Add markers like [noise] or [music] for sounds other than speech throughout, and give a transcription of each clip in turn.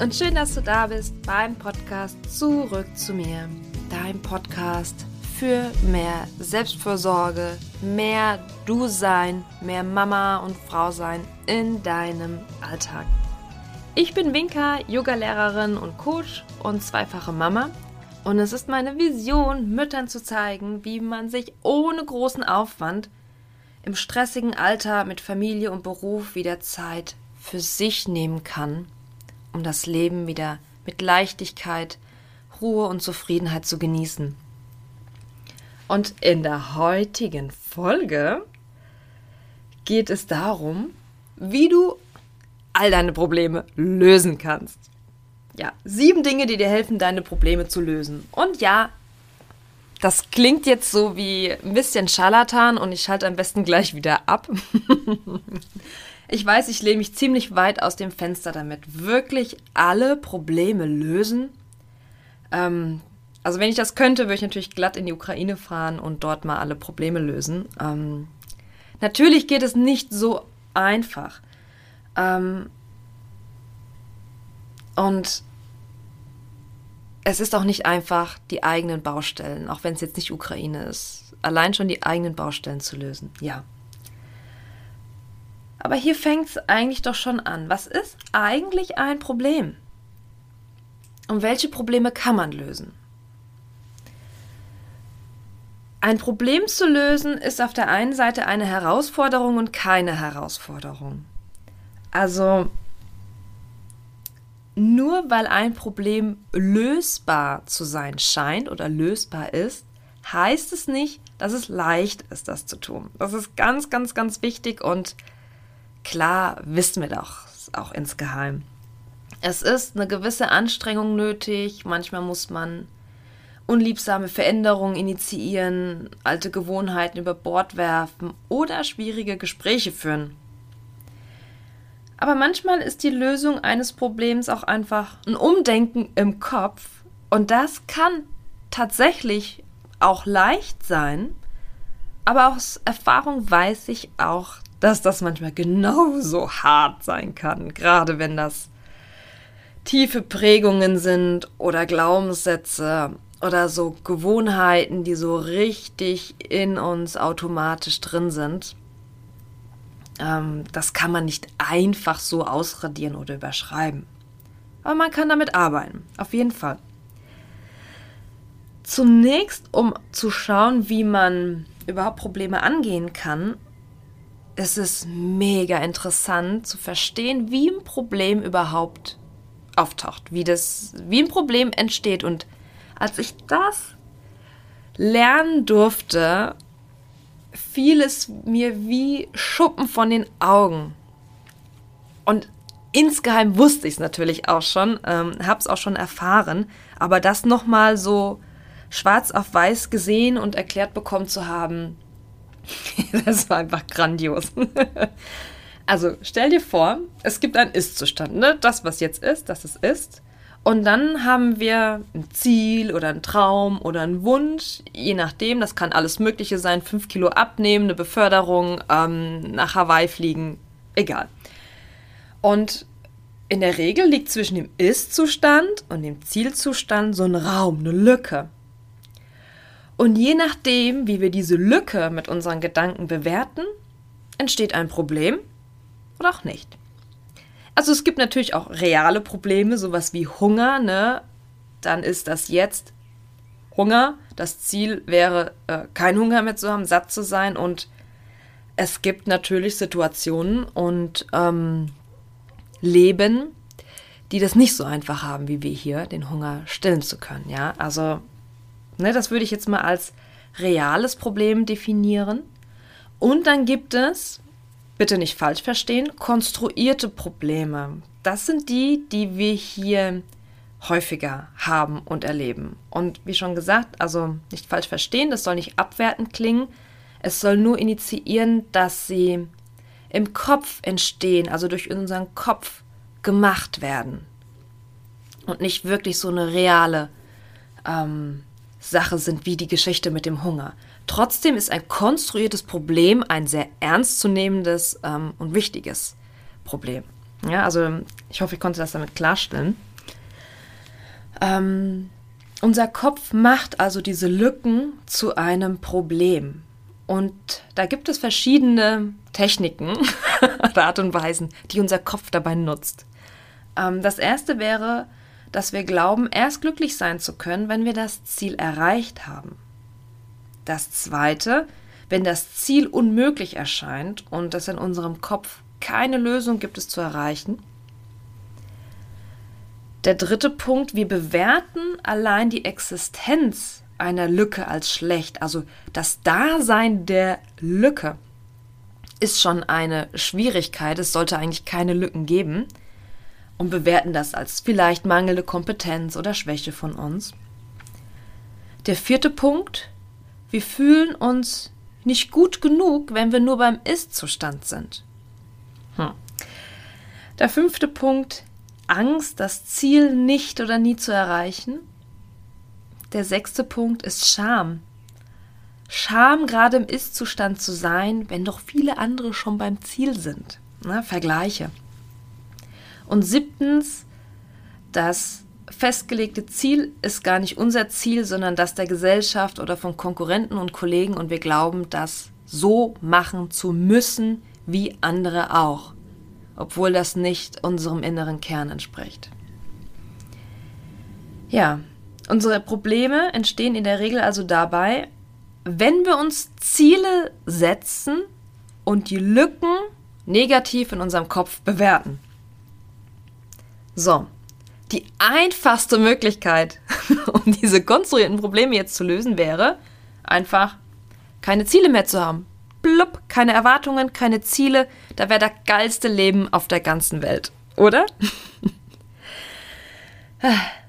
und schön, dass du da bist beim Podcast Zurück zu mir. Dein Podcast für mehr Selbstfürsorge, mehr Du sein, mehr Mama und Frau sein in deinem Alltag. Ich bin Winka, Yogalehrerin und Coach und zweifache Mama. Und es ist meine Vision, Müttern zu zeigen, wie man sich ohne großen Aufwand im stressigen Alter mit Familie und Beruf wieder Zeit für sich nehmen kann, um das Leben wieder mit Leichtigkeit, Ruhe und Zufriedenheit zu genießen. Und in der heutigen Folge geht es darum, wie du all deine Probleme lösen kannst. Ja, sieben Dinge, die dir helfen, deine Probleme zu lösen. Und ja, das klingt jetzt so wie ein bisschen Scharlatan und ich schalte am besten gleich wieder ab. [laughs] ich weiß, ich lehne mich ziemlich weit aus dem Fenster damit. Wirklich alle Probleme lösen? Ähm, also wenn ich das könnte, würde ich natürlich glatt in die Ukraine fahren und dort mal alle Probleme lösen. Ähm, natürlich geht es nicht so einfach. Ähm, und es ist auch nicht einfach, die eigenen Baustellen, auch wenn es jetzt nicht Ukraine ist, allein schon die eigenen Baustellen zu lösen. Ja. Aber hier fängt es eigentlich doch schon an. Was ist eigentlich ein Problem? Und welche Probleme kann man lösen? Ein Problem zu lösen ist auf der einen Seite eine Herausforderung und keine Herausforderung. Also nur weil ein Problem lösbar zu sein scheint oder lösbar ist, heißt es nicht, dass es leicht ist, das zu tun. Das ist ganz, ganz, ganz wichtig und klar wissen wir doch auch insgeheim. Es ist eine gewisse Anstrengung nötig, manchmal muss man unliebsame Veränderungen initiieren, alte Gewohnheiten über Bord werfen oder schwierige Gespräche führen. Aber manchmal ist die Lösung eines Problems auch einfach ein Umdenken im Kopf. Und das kann tatsächlich auch leicht sein. Aber aus Erfahrung weiß ich auch, dass das manchmal genauso hart sein kann. Gerade wenn das tiefe Prägungen sind oder Glaubenssätze oder so Gewohnheiten, die so richtig in uns automatisch drin sind. Ähm, das kann man nicht einfach so ausradieren oder überschreiben. Aber man kann damit arbeiten, auf jeden Fall. Zunächst, um zu schauen, wie man überhaupt Probleme angehen kann, ist es mega interessant zu verstehen, wie ein Problem überhaupt auftaucht, wie das, wie ein Problem entsteht. Und als ich das lernen durfte, fiel es mir wie Schuppen von den Augen. Und insgeheim wusste ich es natürlich auch schon, ähm, habe es auch schon erfahren, aber das nochmal so schwarz auf weiß gesehen und erklärt bekommen zu haben, [laughs] das war einfach grandios. also stell dir vor, es gibt einen Ist-Zustand, ne? das was jetzt ist, das es ist. Und dann haben wir ein Ziel oder einen Traum oder einen Wunsch, je nachdem, das kann alles Mögliche sein, fünf Kilo abnehmen, eine Beförderung, ähm, nach Hawaii fliegen, egal. Und in der Regel liegt zwischen dem Ist-Zustand und dem Zielzustand so ein Raum, eine Lücke. Und je nachdem, wie wir diese Lücke mit unseren Gedanken bewerten, entsteht ein Problem oder auch nicht. Also es gibt natürlich auch reale Probleme, sowas wie Hunger, ne? Dann ist das jetzt Hunger. Das Ziel wäre, äh, kein Hunger mehr zu haben, satt zu sein. Und es gibt natürlich Situationen und ähm, Leben, die das nicht so einfach haben, wie wir hier, den Hunger stillen zu können. Ja, also, ne, das würde ich jetzt mal als reales Problem definieren. Und dann gibt es bitte nicht falsch verstehen, konstruierte Probleme. Das sind die, die wir hier häufiger haben und erleben. Und wie schon gesagt, also nicht falsch verstehen, das soll nicht abwertend klingen. Es soll nur initiieren, dass sie im Kopf entstehen, also durch unseren Kopf gemacht werden. Und nicht wirklich so eine reale ähm, Sache sind wie die Geschichte mit dem Hunger. Trotzdem ist ein konstruiertes Problem ein sehr ernstzunehmendes ähm, und wichtiges Problem. Ja, also ich hoffe, ich konnte das damit klarstellen. Ähm, unser Kopf macht also diese Lücken zu einem Problem. Und da gibt es verschiedene Techniken [laughs] oder Art und Weisen, die unser Kopf dabei nutzt. Ähm, das erste wäre, dass wir glauben, erst glücklich sein zu können, wenn wir das Ziel erreicht haben. Das zweite, wenn das Ziel unmöglich erscheint und es in unserem Kopf keine Lösung gibt, es zu erreichen. Der dritte Punkt, wir bewerten allein die Existenz einer Lücke als schlecht. Also das Dasein der Lücke ist schon eine Schwierigkeit. Es sollte eigentlich keine Lücken geben. Und bewerten das als vielleicht mangelnde Kompetenz oder Schwäche von uns. Der vierte Punkt, wir fühlen uns nicht gut genug, wenn wir nur beim Ist-Zustand sind. Hm. Der fünfte Punkt, Angst, das Ziel nicht oder nie zu erreichen. Der sechste Punkt ist Scham. Scham, gerade im Ist-Zustand zu sein, wenn doch viele andere schon beim Ziel sind. Ne? Vergleiche. Und siebtens, das festgelegte Ziel ist gar nicht unser Ziel, sondern das der Gesellschaft oder von Konkurrenten und Kollegen und wir glauben, das so machen zu müssen wie andere auch, obwohl das nicht unserem inneren Kern entspricht. Ja, unsere Probleme entstehen in der Regel also dabei, wenn wir uns Ziele setzen und die Lücken negativ in unserem Kopf bewerten. So, die einfachste Möglichkeit, [laughs] um diese konstruierten Probleme jetzt zu lösen, wäre einfach keine Ziele mehr zu haben. Blub, keine Erwartungen, keine Ziele. Da wäre das geilste Leben auf der ganzen Welt, oder? [laughs]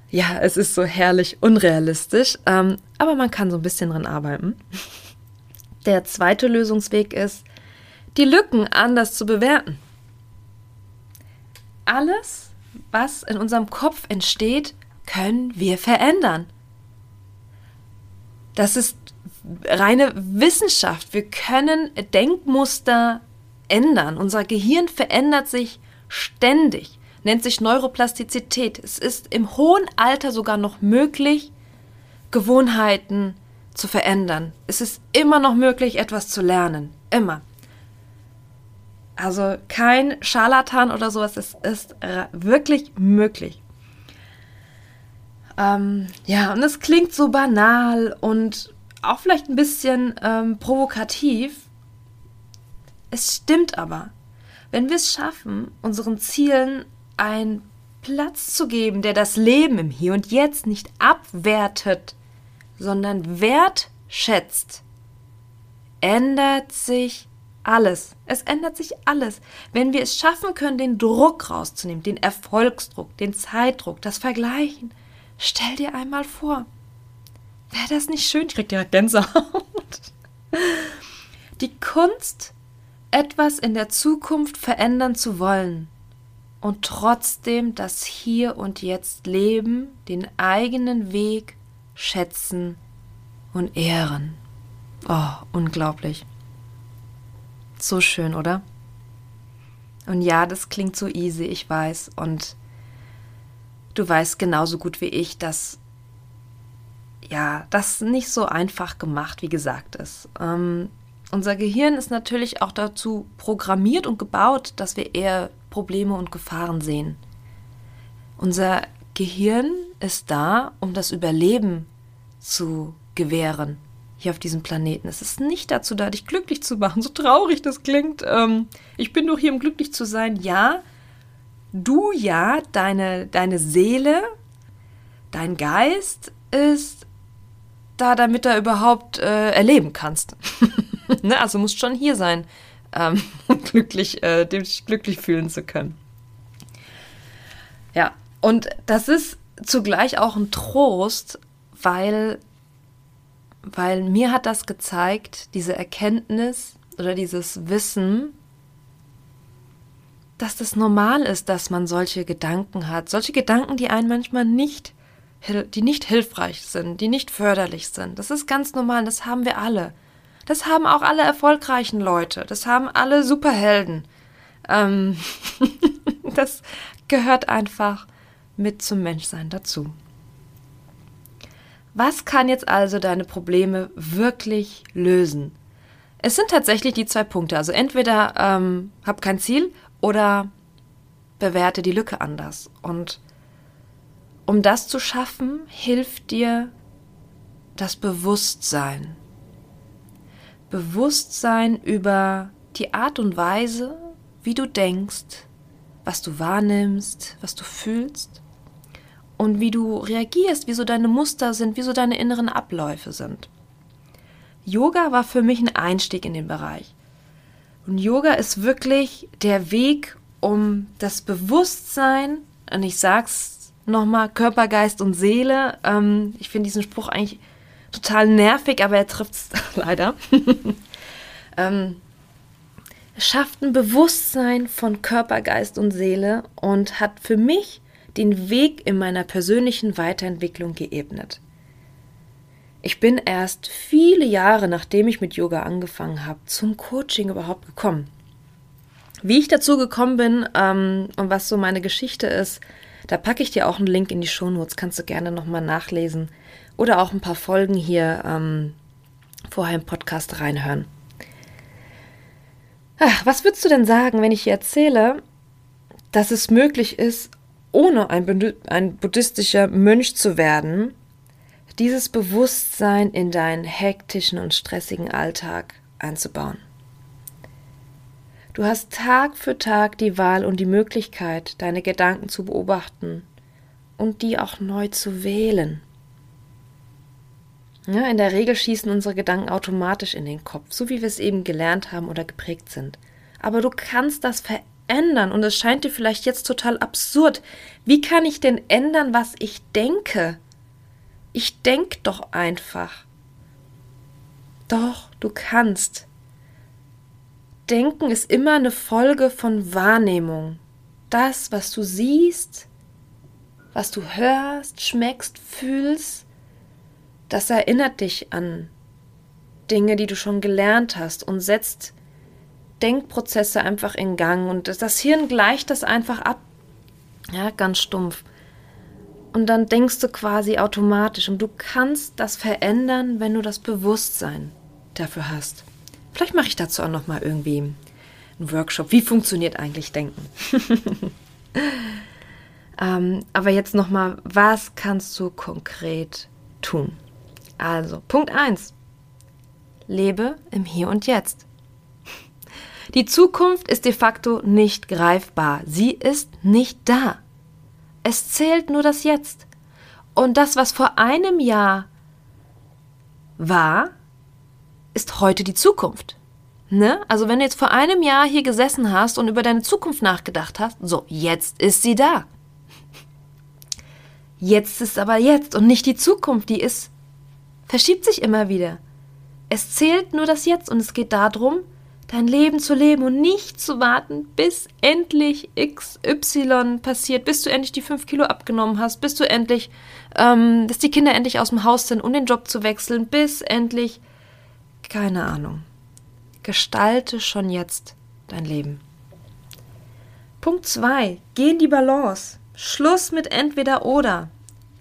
ja, es ist so herrlich unrealistisch, ähm, aber man kann so ein bisschen dran arbeiten. [laughs] Der zweite Lösungsweg ist, die Lücken anders zu bewerten. Alles, was in unserem Kopf entsteht, können wir verändern. Das ist reine Wissenschaft. Wir können Denkmuster ändern. Unser Gehirn verändert sich ständig, nennt sich Neuroplastizität. Es ist im hohen Alter sogar noch möglich, Gewohnheiten zu verändern. Es ist immer noch möglich, etwas zu lernen. Immer. Also kein Scharlatan oder sowas, es ist wirklich möglich. Ähm, ja, und es klingt so banal und auch vielleicht ein bisschen ähm, provokativ. Es stimmt aber. Wenn wir es schaffen, unseren Zielen einen Platz zu geben, der das Leben im Hier und Jetzt nicht abwertet, sondern wertschätzt, ändert sich alles. Es ändert sich alles. Wenn wir es schaffen können, den Druck rauszunehmen, den Erfolgsdruck, den Zeitdruck, das Vergleichen. Stell dir einmal vor. Wäre das nicht schön? Ich krieg direkt Gänsehaut. Die Kunst, etwas in der Zukunft verändern zu wollen und trotzdem das Hier und Jetzt leben, den eigenen Weg schätzen und ehren. Oh, unglaublich. So schön, oder? Und ja, das klingt so easy, ich weiß. Und du weißt genauso gut wie ich, dass ja, das nicht so einfach gemacht, wie gesagt ist. Ähm, unser Gehirn ist natürlich auch dazu programmiert und gebaut, dass wir eher Probleme und Gefahren sehen. Unser Gehirn ist da, um das Überleben zu gewähren hier auf diesem Planeten. Es ist nicht dazu da, dich glücklich zu machen, so traurig das klingt. Ähm, ich bin doch hier, um glücklich zu sein. Ja, du ja, deine, deine Seele, dein Geist ist da, damit du überhaupt äh, erleben kannst. [laughs] ne? Also musst schon hier sein, ähm, [laughs] um glücklich, äh, dich glücklich fühlen zu können. Ja, und das ist zugleich auch ein Trost, weil weil mir hat das gezeigt, diese Erkenntnis oder dieses Wissen, dass das normal ist, dass man solche Gedanken hat. Solche Gedanken, die einen manchmal nicht, die nicht hilfreich sind, die nicht förderlich sind. Das ist ganz normal, das haben wir alle. Das haben auch alle erfolgreichen Leute, das haben alle Superhelden. Ähm [laughs] das gehört einfach mit zum Menschsein dazu. Was kann jetzt also deine Probleme wirklich lösen? Es sind tatsächlich die zwei Punkte. Also entweder ähm, hab kein Ziel oder bewerte die Lücke anders. Und um das zu schaffen, hilft dir das Bewusstsein. Bewusstsein über die Art und Weise, wie du denkst, was du wahrnimmst, was du fühlst und wie du reagierst, wie so deine Muster sind, wie so deine inneren Abläufe sind. Yoga war für mich ein Einstieg in den Bereich. Und Yoga ist wirklich der Weg, um das Bewusstsein, und ich sag's nochmal, Körper, Geist und Seele, ähm, ich finde diesen Spruch eigentlich total nervig, aber er trifft's [laughs] leider. [laughs] ähm, schafft ein Bewusstsein von Körper, Geist und Seele und hat für mich den Weg in meiner persönlichen Weiterentwicklung geebnet. Ich bin erst viele Jahre, nachdem ich mit Yoga angefangen habe, zum Coaching überhaupt gekommen. Wie ich dazu gekommen bin ähm, und was so meine Geschichte ist, da packe ich dir auch einen Link in die Shownotes, kannst du gerne nochmal nachlesen oder auch ein paar Folgen hier ähm, vorher im Podcast reinhören. Ach, was würdest du denn sagen, wenn ich dir erzähle, dass es möglich ist, ohne ein, ein buddhistischer Mönch zu werden, dieses Bewusstsein in deinen hektischen und stressigen Alltag einzubauen. Du hast Tag für Tag die Wahl und die Möglichkeit, deine Gedanken zu beobachten und die auch neu zu wählen. Ja, in der Regel schießen unsere Gedanken automatisch in den Kopf, so wie wir es eben gelernt haben oder geprägt sind. Aber du kannst das verändern und es scheint dir vielleicht jetzt total absurd. Wie kann ich denn ändern, was ich denke? Ich denk doch einfach. Doch, du kannst. Denken ist immer eine Folge von Wahrnehmung. Das, was du siehst, was du hörst, schmeckst, fühlst, das erinnert dich an Dinge, die du schon gelernt hast und setzt Denkprozesse einfach in Gang und das Hirn gleicht das einfach ab. Ja, ganz stumpf. Und dann denkst du quasi automatisch und du kannst das verändern, wenn du das Bewusstsein dafür hast. Vielleicht mache ich dazu auch noch mal irgendwie einen Workshop. Wie funktioniert eigentlich Denken? [laughs] ähm, aber jetzt noch mal, was kannst du konkret tun? Also, Punkt 1. Lebe im Hier und Jetzt. Die Zukunft ist de facto nicht greifbar. Sie ist nicht da. Es zählt nur das Jetzt. Und das, was vor einem Jahr war, ist heute die Zukunft. Ne? Also wenn du jetzt vor einem Jahr hier gesessen hast und über deine Zukunft nachgedacht hast, so, jetzt ist sie da. Jetzt ist aber jetzt und nicht die Zukunft, die ist, verschiebt sich immer wieder. Es zählt nur das Jetzt und es geht darum, dein Leben zu leben und nicht zu warten, bis endlich XY passiert, bis du endlich die fünf Kilo abgenommen hast, bis du endlich, ähm, dass die Kinder endlich aus dem Haus sind, um den Job zu wechseln, bis endlich, keine Ahnung. Gestalte schon jetzt dein Leben. Punkt 2. Geh in die Balance. Schluss mit entweder oder.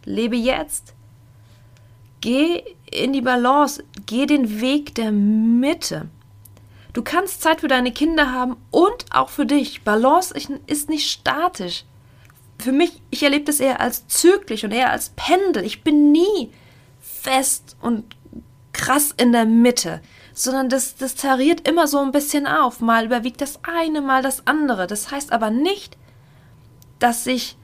Lebe jetzt. Geh in die Balance. Geh den Weg der Mitte. Du kannst Zeit für deine Kinder haben und auch für dich. Balance ist nicht statisch. Für mich, ich erlebe das eher als zyklisch und eher als Pendel. Ich bin nie fest und krass in der Mitte, sondern das, das tariert immer so ein bisschen auf. Mal überwiegt das eine, mal das andere. Das heißt aber nicht, dass ich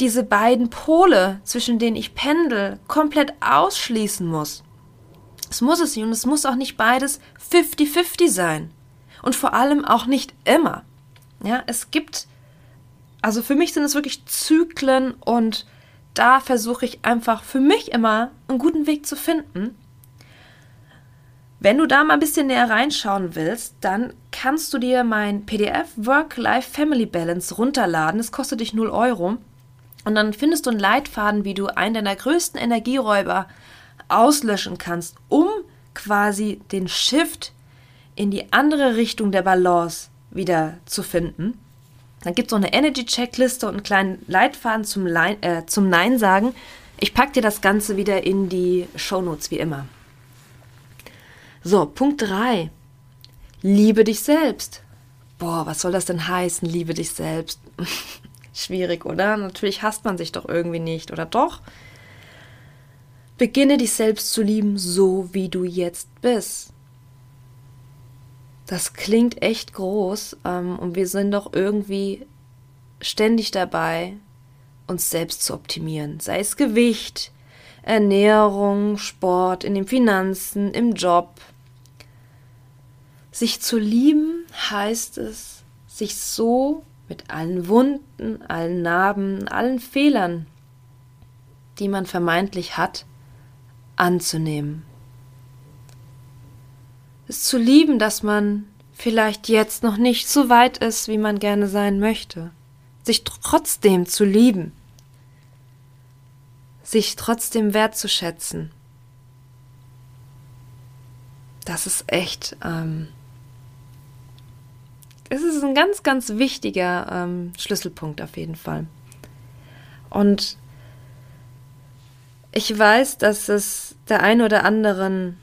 diese beiden Pole, zwischen denen ich pendel, komplett ausschließen muss. Es muss es nicht und es muss auch nicht beides 50-50 sein. Und vor allem auch nicht immer. Ja, es gibt, also für mich sind es wirklich Zyklen und da versuche ich einfach für mich immer einen guten Weg zu finden. Wenn du da mal ein bisschen näher reinschauen willst, dann kannst du dir mein PDF Work-Life-Family Balance runterladen. Es kostet dich 0 Euro. Und dann findest du einen Leitfaden, wie du einen deiner größten Energieräuber auslöschen kannst, um quasi den Shift in die andere Richtung der Balance wieder zu finden. Dann gibt es noch eine Energy-Checkliste und einen kleinen Leitfaden zum, Line, äh, zum Nein sagen. Ich packe dir das Ganze wieder in die Shownotes wie immer. So, Punkt 3. Liebe dich selbst. Boah, was soll das denn heißen, liebe dich selbst? [laughs] Schwierig, oder? Natürlich hasst man sich doch irgendwie nicht, oder doch? Beginne dich selbst zu lieben, so wie du jetzt bist. Das klingt echt groß ähm, und wir sind doch irgendwie ständig dabei, uns selbst zu optimieren. Sei es Gewicht, Ernährung, Sport, in den Finanzen, im Job, sich zu lieben heißt es, sich so mit allen Wunden, allen Narben, allen Fehlern, die man vermeintlich hat, anzunehmen. Es zu lieben, dass man vielleicht jetzt noch nicht so weit ist, wie man gerne sein möchte. Sich trotzdem zu lieben. Sich trotzdem wertzuschätzen. Das ist echt ähm, es ist ein ganz, ganz wichtiger ähm, Schlüsselpunkt auf jeden Fall. Und ich weiß, dass es der einen oder anderen,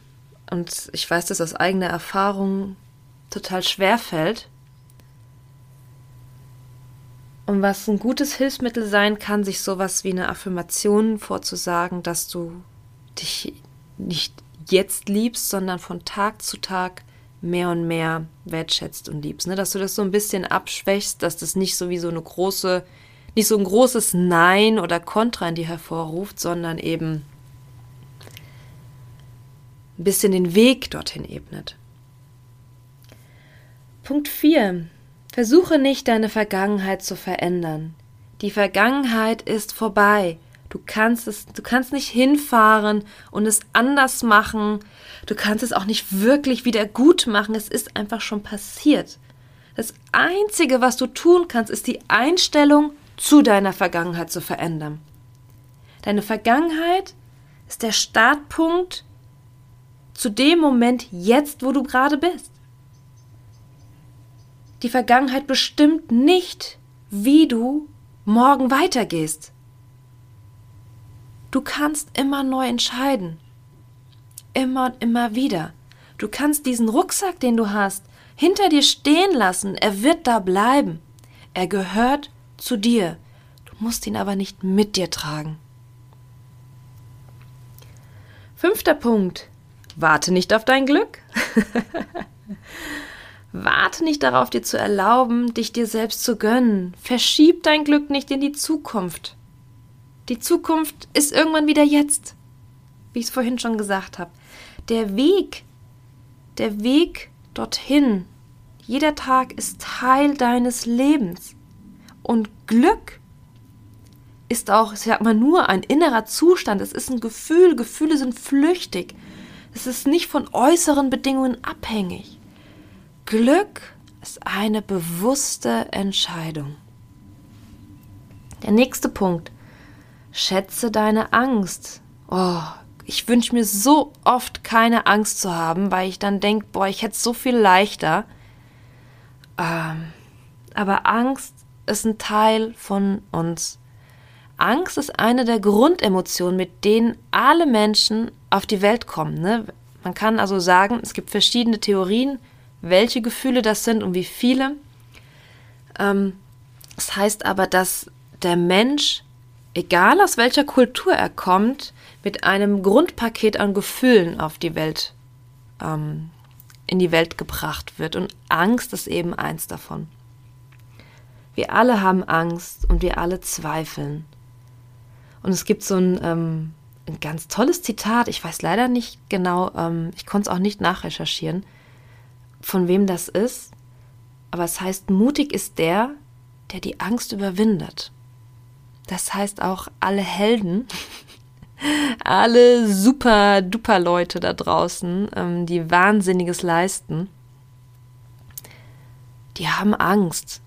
und ich weiß das aus eigener Erfahrung, total schwer fällt. Und was ein gutes Hilfsmittel sein kann, sich sowas wie eine Affirmation vorzusagen, dass du dich nicht jetzt liebst, sondern von Tag zu Tag mehr und mehr wertschätzt und liebst. Ne? Dass du das so ein bisschen abschwächst, dass das nicht so wie so eine große, nicht so ein großes Nein oder Kontra in dir hervorruft, sondern eben ein bisschen den Weg dorthin ebnet. Punkt 4. Versuche nicht, deine Vergangenheit zu verändern. Die Vergangenheit ist vorbei. Du kannst es, du kannst nicht hinfahren und es anders machen. Du kannst es auch nicht wirklich wieder gut machen. Es ist einfach schon passiert. Das einzige, was du tun kannst, ist die Einstellung zu deiner Vergangenheit zu verändern. Deine Vergangenheit ist der Startpunkt zu dem Moment jetzt, wo du gerade bist. Die Vergangenheit bestimmt nicht, wie du morgen weitergehst. Du kannst immer neu entscheiden. Immer und immer wieder. Du kannst diesen Rucksack, den du hast, hinter dir stehen lassen. Er wird da bleiben. Er gehört zu dir. Du musst ihn aber nicht mit dir tragen. Fünfter Punkt. Warte nicht auf dein Glück. [laughs] Warte nicht darauf, dir zu erlauben, dich dir selbst zu gönnen. Verschieb dein Glück nicht in die Zukunft. Die Zukunft ist irgendwann wieder jetzt, wie ich es vorhin schon gesagt habe. Der Weg, der Weg dorthin, jeder Tag ist Teil deines Lebens. Und Glück ist auch, ich sag mal, nur ein innerer Zustand. Es ist ein Gefühl. Gefühle sind flüchtig. Es ist nicht von äußeren Bedingungen abhängig. Glück ist eine bewusste Entscheidung. Der nächste Punkt. Schätze deine Angst. Oh, ich wünsche mir so oft keine Angst zu haben, weil ich dann denke, boah, ich hätte es so viel leichter. Ähm, aber Angst ist ein Teil von uns. Angst ist eine der Grundemotionen, mit denen alle Menschen auf die Welt kommen. Ne? Man kann also sagen, es gibt verschiedene Theorien, welche Gefühle das sind und wie viele. Ähm, das heißt aber, dass der Mensch egal aus welcher Kultur er kommt, mit einem Grundpaket an Gefühlen auf die Welt, ähm, in die Welt gebracht wird. Und Angst ist eben eins davon. Wir alle haben Angst und wir alle zweifeln. Und es gibt so ein, ähm, ein ganz tolles Zitat, ich weiß leider nicht genau, ähm, ich konnte es auch nicht nachrecherchieren, von wem das ist, aber es heißt, mutig ist der, der die Angst überwindet. Das heißt auch alle Helden, [laughs] alle super duper Leute da draußen, ähm, die Wahnsinniges leisten, die haben Angst.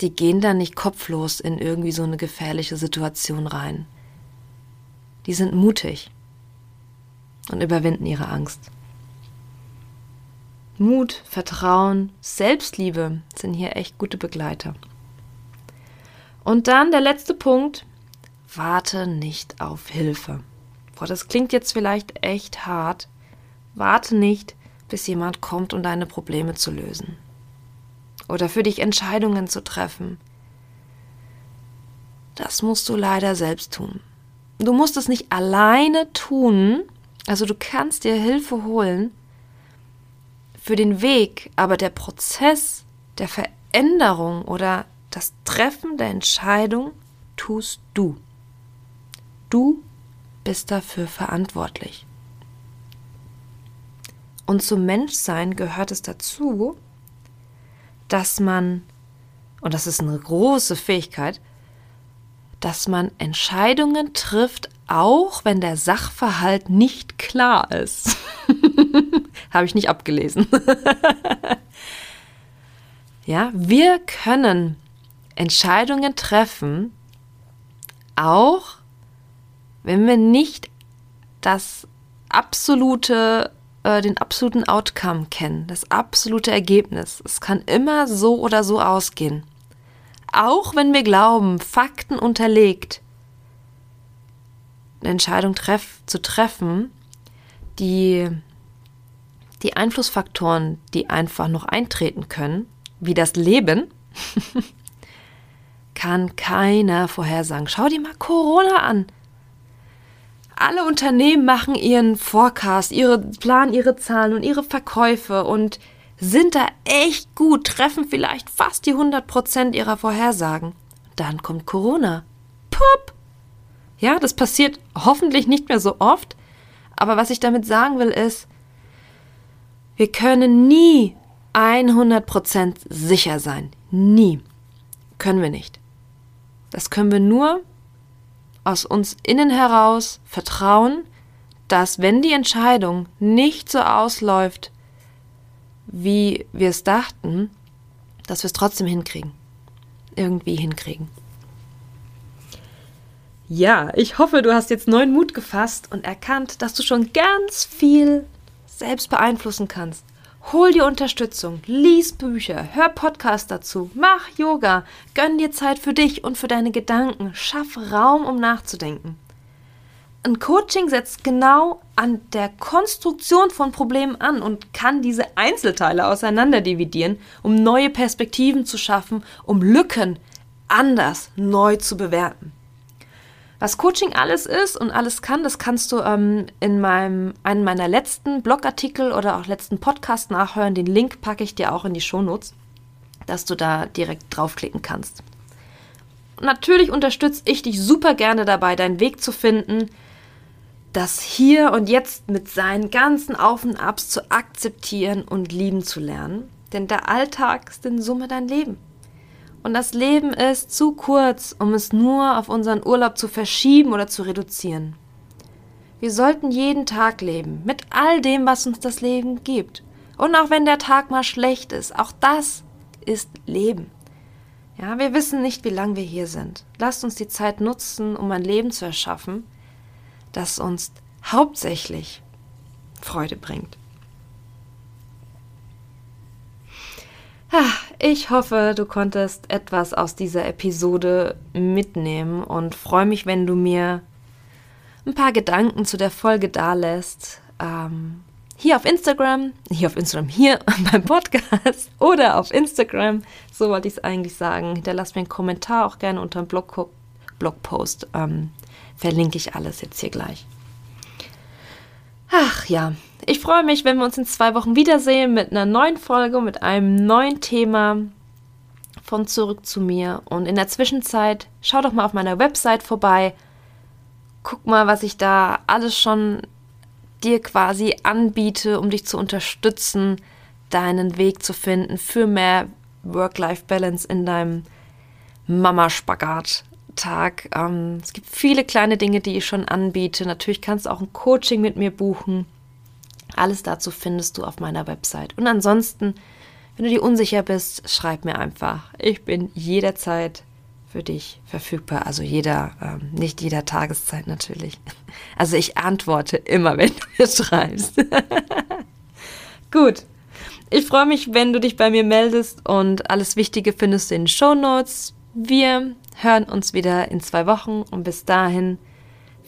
Die gehen da nicht kopflos in irgendwie so eine gefährliche Situation rein. Die sind mutig und überwinden ihre Angst. Mut, Vertrauen, Selbstliebe sind hier echt gute Begleiter. Und dann der letzte Punkt. warte nicht auf Hilfe. Boah, das klingt jetzt vielleicht echt hart. Warte nicht, bis jemand kommt, um deine Probleme zu lösen. Oder für dich Entscheidungen zu treffen. Das musst du leider selbst tun. Du musst es nicht alleine tun, also du kannst dir Hilfe holen für den Weg, aber der Prozess der Veränderung oder das Treffen der Entscheidung tust du. Du bist dafür verantwortlich. Und zum Menschsein gehört es dazu, dass man, und das ist eine große Fähigkeit, dass man Entscheidungen trifft, auch wenn der Sachverhalt nicht klar ist. [laughs] Habe ich nicht abgelesen. [laughs] ja, wir können Entscheidungen treffen, auch wenn wir nicht das absolute, äh, den absoluten Outcome kennen, das absolute Ergebnis. Es kann immer so oder so ausgehen. Auch wenn wir glauben, Fakten unterlegt, eine Entscheidung treff, zu treffen, die die Einflussfaktoren, die einfach noch eintreten können, wie das Leben, [laughs] kann keiner vorhersagen. Schau dir mal Corona an. Alle Unternehmen machen ihren Forecast, ihre planen ihre Zahlen und ihre Verkäufe und sind da echt gut, treffen vielleicht fast die 100% ihrer Vorhersagen. Dann kommt Corona. Pup! Ja, das passiert hoffentlich nicht mehr so oft, aber was ich damit sagen will ist, wir können nie 100% sicher sein. Nie. Können wir nicht. Das können wir nur aus uns innen heraus vertrauen, dass wenn die Entscheidung nicht so ausläuft, wie wir es dachten, dass wir es trotzdem hinkriegen. Irgendwie hinkriegen. Ja, ich hoffe, du hast jetzt neuen Mut gefasst und erkannt, dass du schon ganz viel selbst beeinflussen kannst. Hol dir Unterstützung, lies Bücher, hör Podcasts dazu, mach Yoga, gönn dir Zeit für dich und für deine Gedanken, schaff Raum, um nachzudenken. Ein Coaching setzt genau an der Konstruktion von Problemen an und kann diese Einzelteile auseinanderdividieren, um neue Perspektiven zu schaffen, um Lücken anders neu zu bewerten. Was Coaching alles ist und alles kann, das kannst du ähm, in meinem, einem meiner letzten Blogartikel oder auch letzten Podcast nachhören. Den Link packe ich dir auch in die Shownotes, dass du da direkt draufklicken kannst. Natürlich unterstütze ich dich super gerne dabei, deinen Weg zu finden, das hier und jetzt mit seinen ganzen Auf und Abs zu akzeptieren und lieben zu lernen. Denn der Alltag ist in Summe dein Leben. Und das Leben ist zu kurz, um es nur auf unseren Urlaub zu verschieben oder zu reduzieren. Wir sollten jeden Tag leben, mit all dem, was uns das Leben gibt. Und auch wenn der Tag mal schlecht ist, auch das ist Leben. Ja, wir wissen nicht, wie lange wir hier sind. Lasst uns die Zeit nutzen, um ein Leben zu erschaffen, das uns hauptsächlich Freude bringt. Ich hoffe, du konntest etwas aus dieser Episode mitnehmen und freue mich, wenn du mir ein paar Gedanken zu der Folge dalässt. Ähm, hier auf Instagram, hier auf Instagram, hier [laughs] beim Podcast oder auf Instagram, so wollte ich es eigentlich sagen. Hinterlass mir einen Kommentar auch gerne unter dem Blog Blogpost. Ähm, verlinke ich alles jetzt hier gleich. Ach ja, ich freue mich, wenn wir uns in zwei Wochen wiedersehen mit einer neuen Folge, mit einem neuen Thema von Zurück zu mir. Und in der Zwischenzeit schau doch mal auf meiner Website vorbei. Guck mal, was ich da alles schon dir quasi anbiete, um dich zu unterstützen, deinen Weg zu finden für mehr Work-Life-Balance in deinem Mama-Spagat-Tag. Ähm, es gibt viele kleine Dinge, die ich schon anbiete. Natürlich kannst du auch ein Coaching mit mir buchen. Alles dazu findest du auf meiner Website. Und ansonsten, wenn du dir unsicher bist, schreib mir einfach. Ich bin jederzeit für dich verfügbar. Also jeder, ähm, nicht jeder Tageszeit natürlich. [laughs] Also ich antworte immer, wenn du mir schreibst. [laughs] Gut. Ich freue mich, wenn du dich bei mir meldest und alles Wichtige findest du in den Show Notes. Wir hören uns wieder in zwei Wochen und bis dahin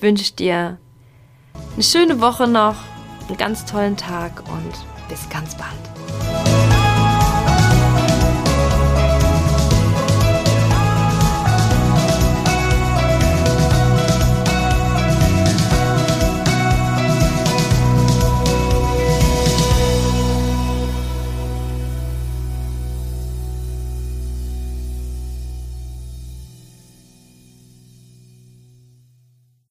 wünsche ich dir eine schöne Woche noch, einen ganz tollen Tag und bis ganz bald.